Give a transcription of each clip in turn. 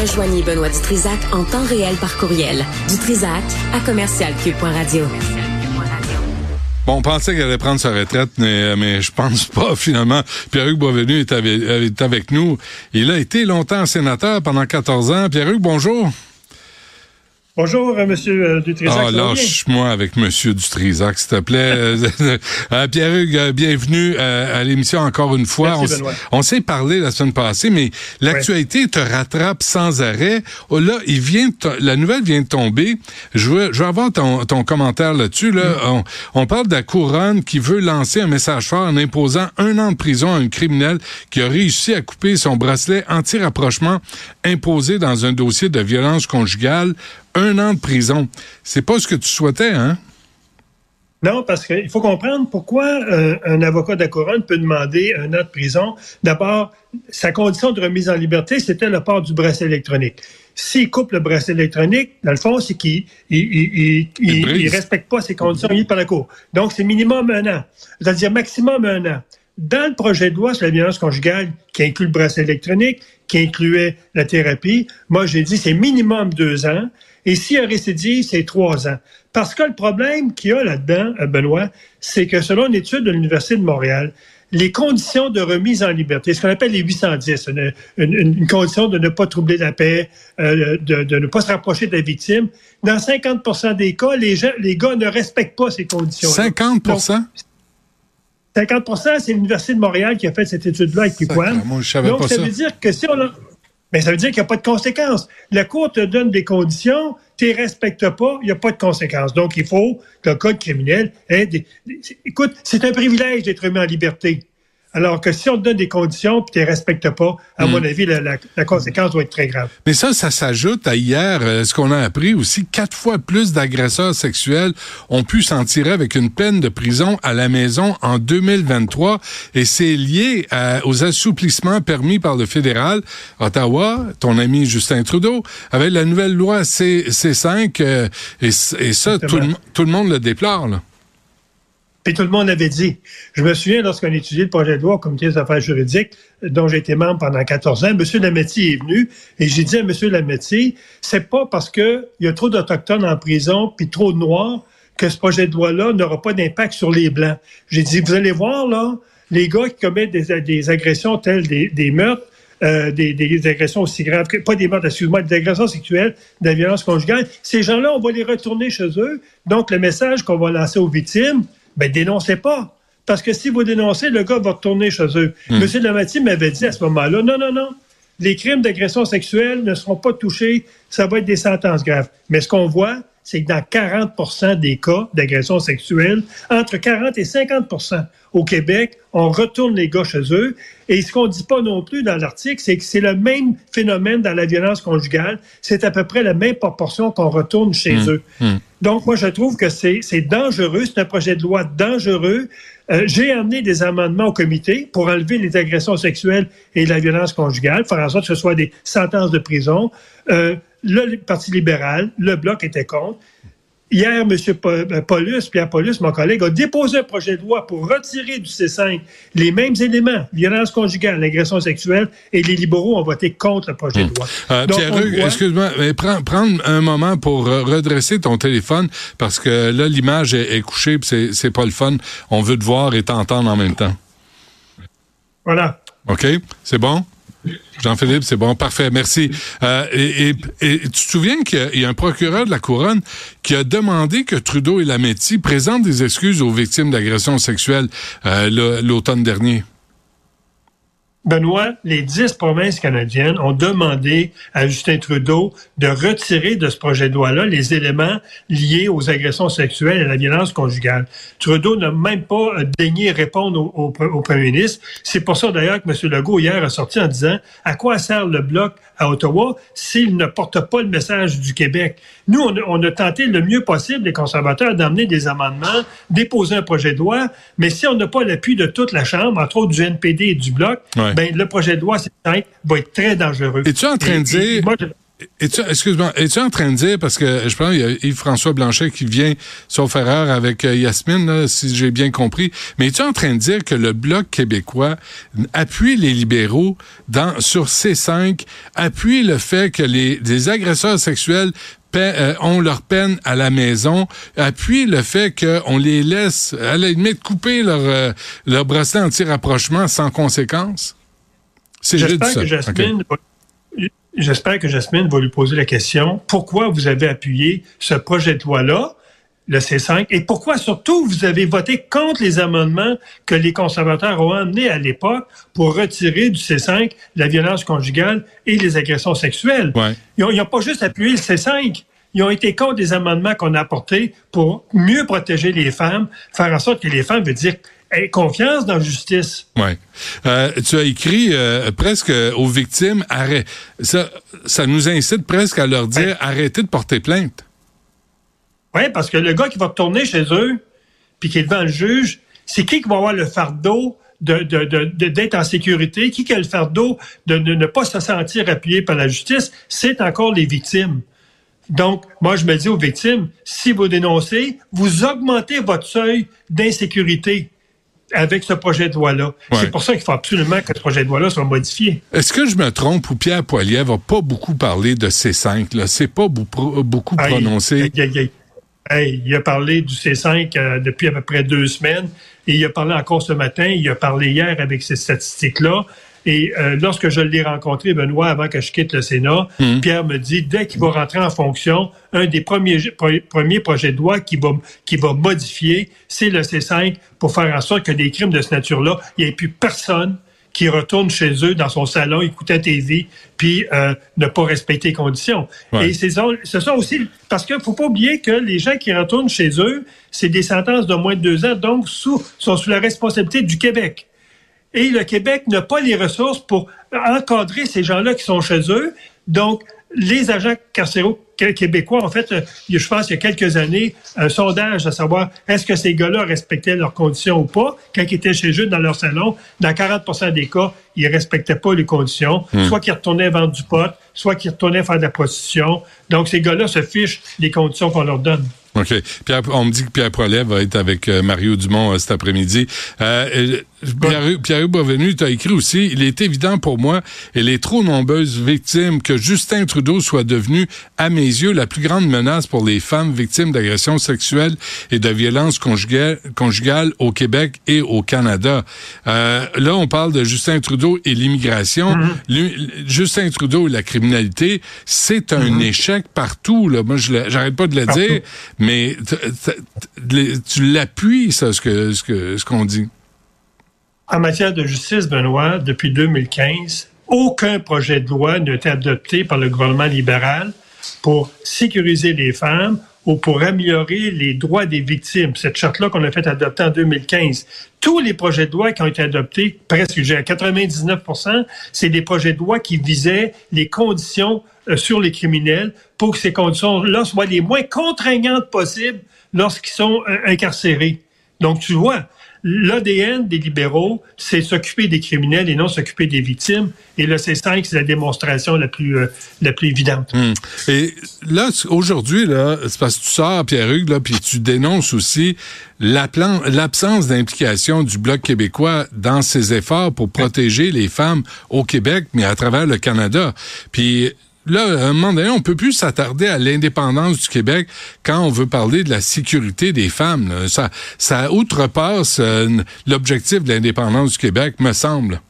Rejoignez Benoît Dutrisac en temps réel par courriel. Dutrisac à commercialcube.radio. Bon, on pensait qu'elle allait prendre sa retraite, mais, mais je pense pas, finalement. Pierre-Hugues Boisvenu est avec, est avec nous. Il a été longtemps sénateur pendant 14 ans. Pierre-Hugues, bonjour. Bonjour, M. Dutrisac. Ah, lâche-moi avec M. Dutrisac, s'il te plaît. Euh, Pierre-Hugues, euh, bienvenue euh, à l'émission encore une fois. on, s'est parlé la semaine passée, mais l'actualité te rattrape sans arrêt. Oh, là, il vient la nouvelle vient de tomber. Je veux, je veux avoir ton, ton commentaire là-dessus. Là. Mm. On, parle de la couronne qui veut lancer un message fort en imposant un an de prison à un criminel qui a réussi à couper son bracelet anti-rapprochement imposé dans un dossier de violence conjugale un an de prison. C'est pas ce que tu souhaitais, hein? Non, parce qu'il faut comprendre pourquoi euh, un avocat de la couronne peut demander un an de prison. D'abord, sa condition de remise en liberté, c'était le port du bracelet électronique. S'il coupe le bracelet électronique, dans le fond, c'est qu'il il, respecte pas ses conditions mises par la Cour. Donc, c'est minimum un an. C'est-à-dire maximum un an. Dans le projet de loi sur la violence conjugale, qui inclut le bracelet électronique, qui incluait la thérapie, moi, j'ai dit c'est minimum deux ans. Et si un récidive, c'est trois ans. Parce que le problème qu'il y a là-dedans, euh, Benoît, c'est que selon une étude de l'Université de Montréal, les conditions de remise en liberté, ce qu'on appelle les 810, une, une, condition de ne pas troubler la paix, euh, de, de, ne pas se rapprocher de la victime, dans 50% des cas, les, gens, les gars ne respectent pas ces conditions. 50% 50% c'est l'Université de Montréal qui a fait cette étude-là avec Piquan. Donc, ça, veut dire que si on a, mais ça veut dire qu'il n'y a pas de conséquences. La Cour te donne des conditions, tu les respectes pas, il n'y a pas de conséquences. Donc, il faut que le code criminel ait. Écoute, c'est un privilège d'être mis en liberté. Alors que si on te donne des conditions puis tu les respectes pas, à mon hmm. avis, la, conséquence doit être très grave. Mais ça, ça s'ajoute à hier, euh, ce qu'on a appris aussi, quatre fois plus d'agresseurs sexuels ont pu s'en tirer avec une peine de prison à la maison en 2023. Et c'est lié aux assouplissements permis par le fédéral. Ottawa, ton ami Justin Trudeau, avec la nouvelle loi C, 5 euh, et, ça, tout le, tout le monde le déplore. Là. Puis tout le monde avait dit. Je me souviens, lorsqu'on étudiait le projet de loi au comité des affaires juridiques, dont j'ai été membre pendant 14 ans, M. Lametti est venu et j'ai dit à M. Lametti, c'est pas parce qu'il y a trop d'Autochtones en prison puis trop de Noirs que ce projet de loi-là n'aura pas d'impact sur les Blancs. J'ai dit, vous allez voir, là, les gars qui commettent des, agressions telles des, des meurtres, euh, des, agressions aussi graves, pas des meurtres, excuse-moi, des agressions sexuelles, de la violence conjugale, ces gens-là, on va les retourner chez eux. Donc, le message qu'on va lancer aux victimes, ben dénoncez pas. Parce que si vous dénoncez, le gars va retourner chez eux. M. Hmm. Monsieur Lamati m'avait dit à ce moment-là, non, non, non, les crimes d'agression sexuelle ne seront pas touchés, ça va être des sentences graves. Mais ce qu'on voit, c'est que dans 40% des cas d'agression sexuelle, entre 40 et 50 au Québec, on retourne les gars chez eux. Et ce qu'on ne dit pas non plus dans l'article, c'est que c'est le même phénomène dans la violence conjugale. C'est à peu près la même proportion qu'on retourne chez mmh. eux. Mmh. Donc, moi, je trouve que c'est dangereux. C'est un projet de loi dangereux. Euh, j'ai amené des amendements au comité pour enlever les agressions sexuelles et la violence conjugale, faire en sorte que ce soit des sentences de prison. Euh, le Parti libéral, le Bloc était contre. Hier, M. Euh, Paulus, Pierre Paulus, mon collègue, a déposé un projet de loi pour retirer du C5 les mêmes éléments, violence conjugale, agression sexuelle, et les libéraux ont voté contre le projet de loi. Euh, Pierre, excuse-moi, mais prends, un moment pour redresser ton téléphone, parce que là, l'image est, couchée, c'est, c'est pas le fun. On veut te voir et t'entendre en même temps. Voilà. OK, c'est bon? Jean-Philippe, c'est bon, parfait, merci. Euh, et, tu te souviens qu'il y, a un procureur de la Couronne qui a demandé que Trudeau et Lametti présentent des excuses aux victimes d'agressions sexuelles euh, l'automne dernier? Benoît, les dix provinces canadiennes ont demandé à Justin Trudeau de retirer de ce projet de loi-là les éléments liés aux agressions sexuelles et à la violence conjugale. Trudeau n'a même pas daigné répondre au, premier ministre. C'est pour ça d'ailleurs que M. Legault hier a sorti en disant à quoi sert le bloc à Ottawa s'il ne porte pas le message du Québec. Nous, on, a tenté le mieux possible, les conservateurs, d'amener des amendements, déposer un projet de loi, mais si on n'a pas l'appui de toute la Chambre, entre autres du NPD et du bloc, ben, le projet de loi, c'est va être très dangereux. Es-tu en train de dire... excuse-moi, es-tu en train de dire, parce que je pense qu'il y a Yves-François Blanchet qui vient, sauf erreur, avec euh, Yasmine, si j'ai bien compris, mais es-tu en train de dire que le Bloc québécois appuie les libéraux dans, sur C5, appuie le fait que les, les agresseurs sexuels euh, ont leur peine à la maison, appuie le fait qu'on les laisse, à la limite, couper leur, euh, leur bracelet anti-rapprochement sans conséquence? J'espère que Jasmine J'espère que Jasmine va lui poser la question pourquoi vous avez appuyé ce projet de loi-là, le C5, et pourquoi surtout vous avez voté contre les amendements que les conservateurs ont amenés à l'époque pour retirer du C5 la violence conjugale et les agressions sexuelles? Ils n'ont pas juste appuyé le C5, ils ont été contre des amendements qu'on a apportés pour mieux protéger les femmes, faire en sorte que les femmes veulent dire confiance dans la justice. Oui. Euh, tu as écrit euh, presque aux victimes, arrête. Ça, ça nous incite presque à leur dire arrêtez de porter plainte. Oui, parce que le gars qui va retourner chez eux, puis qui est devant le juge, c'est qui qui va avoir le fardeau d'être de, de, en sécurité, qui a le fardeau de, de ne pas se sentir appuyé par la justice, c'est encore les victimes. Donc, moi, je me dis aux victimes, si vous dénoncez, vous augmentez votre seuil d'insécurité avec ce projet de loi-là. C'est pour ça qu'il faut absolument que ce projet de loi-là soit modifié. Est-ce que je me trompe ou Pierre Poilievre va pas beaucoup parlé de C5? Là? C'est pas beaucoup prononcé. il a parlé du C5 euh, depuis à peu près deux semaines et il a parlé encore ce matin. Il a parlé hier avec ces statistiques-là. Et euh, lorsque je l'ai rencontré, Benoît, avant que je quitte le Sénat, hum. Pierre me dit, dès qu'il va rentrer en fonction, un des premiers, premiers projets de loi qu'il va, qui va modifier, c'est le C5 pour faire en sorte que des crimes de cette nature-là, il n'y ait plus personne qui retourne chez eux dans son salon, écouter la TV, puis euh, ne pas respecter les conditions. Et c'est ce sont aussi parce qu'il faut pas oublier que les gens qui retournent chez eux, c'est des sentences de moins de deux ans, donc sous, sont sous la responsabilité du Québec. Et le Québec n'a pas les ressources pour encadrer ces gens-là qui sont chez eux. Donc, les agents carcéraux québécois, en fait, euh, je pense il y a quelques années, un sondage à savoir est-ce que ces gars-là respectaient leurs conditions ou pas? Quand ils étaient chez eux dans leur salon, dans 40% des cas, ils respectaient pas les conditions. Hmm. Soit qu'ils retournaient vendre du pot, soit qu'ils retournaient faire de la prostitution. Donc, ces gars-là se fichent des conditions qu'on leur donne. OK. Pierre, on me dit que Pierre Poilet va être avec euh, Mario Dumont euh, cet après-midi. Euh, Pierre, Pierre Boisvenu, tu as écrit aussi, il est évident pour moi et les trop nombreuses victimes que Justin Trudeau soit devenu, à mes yeux, la plus grande menace pour les femmes victimes d'agressions sexuelles et de violences conjugales, au Québec et au Canada. Euh, là, on parle de Justin Trudeau et l'immigration. Mm-hmm. Justin Trudeau et la criminalité, c'est un mm-hmm. échec partout. Là. Moi, je j'arrête pas de le dire mais tu l'appuies, ça, ce que ce qu'on dit. En matière de justice, Benoît, depuis 2015, aucun projet de loi n'a été adopté par le gouvernement libéral pour sécuriser les femmes ou pour améliorer les droits des victimes. Cette charte-là qu'on a fait adopter en 2015. Tous les projets de loi qui ont été adoptés, presque à 99% c'est des projets de loi qui visaient les conditions euh, sur les criminels pour que ces conditions-là soient les moins contraignantes possibles lorsqu'ils sont euh, incarcérés. Donc, tu vois, l'ADN des libéraux, c'est s'occuper des criminels et non s'occuper des victimes. Et le C5, c'est la démonstration la plus, euh, la plus évidente. Hmm. Et là, aujourd'hui, là, c'est parce que tu sors, Pierre-Hugues, là, puis tu dénonces aussi l'absence d'implication du Bloc québécois dans ses efforts pour protéger les femmes au Québec, mais à travers le Canada. Puis là, à un moment donné, on peut plus s'attarder à l'indépendance du Québec quand on veut parler de la sécurité des femmes. Ça, ça outrepasse euh, l'objectif de l'indépendance du Québec, me semble.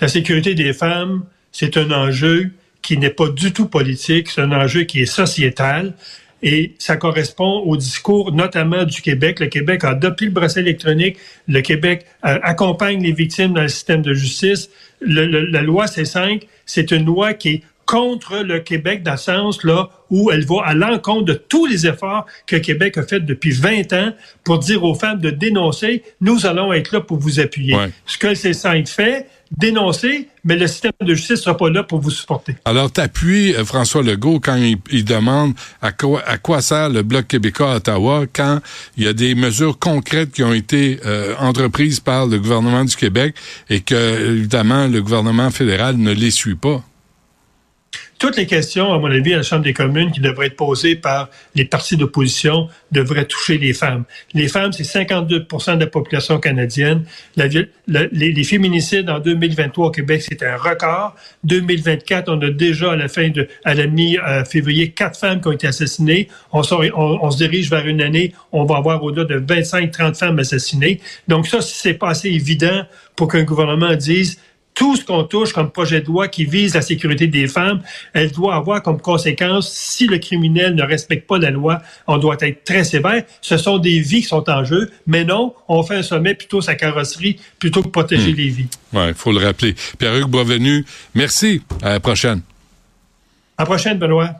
La sécurité des femmes, c'est un enjeu qui n'est pas du tout politique, c'est un enjeu qui est sociétal. Et ça correspond au discours notamment du Québec. Le Québec a adopté le bracelet électronique. Le Québec euh, accompagne les victimes dans le système de justice. la loi C5, c'est une loi qui est contre le Québec dans le sens là où elle va à l'encontre de tous les efforts que Québec a fait depuis 20 ans pour dire aux femmes de dénoncer, nous allons être là pour vous appuyer. Ce que ces cinq fait, dénoncer, mais le système de justice sera pas là pour vous supporter. Alors, t'appuies euh, François Legault quand il, demande à quoi, à quoi sert le Bloc québécois à Ottawa quand il y a des mesures concrètes qui ont été euh, entreprises par le gouvernement du Québec et que, évidemment, le gouvernement fédéral ne les suit pas toutes les questions, à mon avis, à la Chambre des communes qui devraient être posées par les partis d'opposition devraient toucher les femmes. Les femmes, c'est 52% de la population canadienne. les, féminicides en 2023 au Québec, c'est un record. 2024, on a déjà à la fin de, à la mi-février, quatre femmes qui ont été assassinées. On, on, se dirige vers une année, on va avoir au-delà de 25-30 femmes assassinées. Donc ça, c'est pas assez évident pour qu'un gouvernement dise tout ce qu'on touche comme projet de loi qui vise la sécurité des femmes, elle doit avoir comme conséquence, si le criminel ne respecte pas la loi, on doit être très sévère. Ce sont des vies qui sont en jeu, mais non, on fait un sommet plutôt sa carrosserie plutôt que protéger hmm. les vies. Oui, il faut le rappeler. Pierre-Hugues Boisvenu, merci. À la prochaine. À la prochaine, Benoît.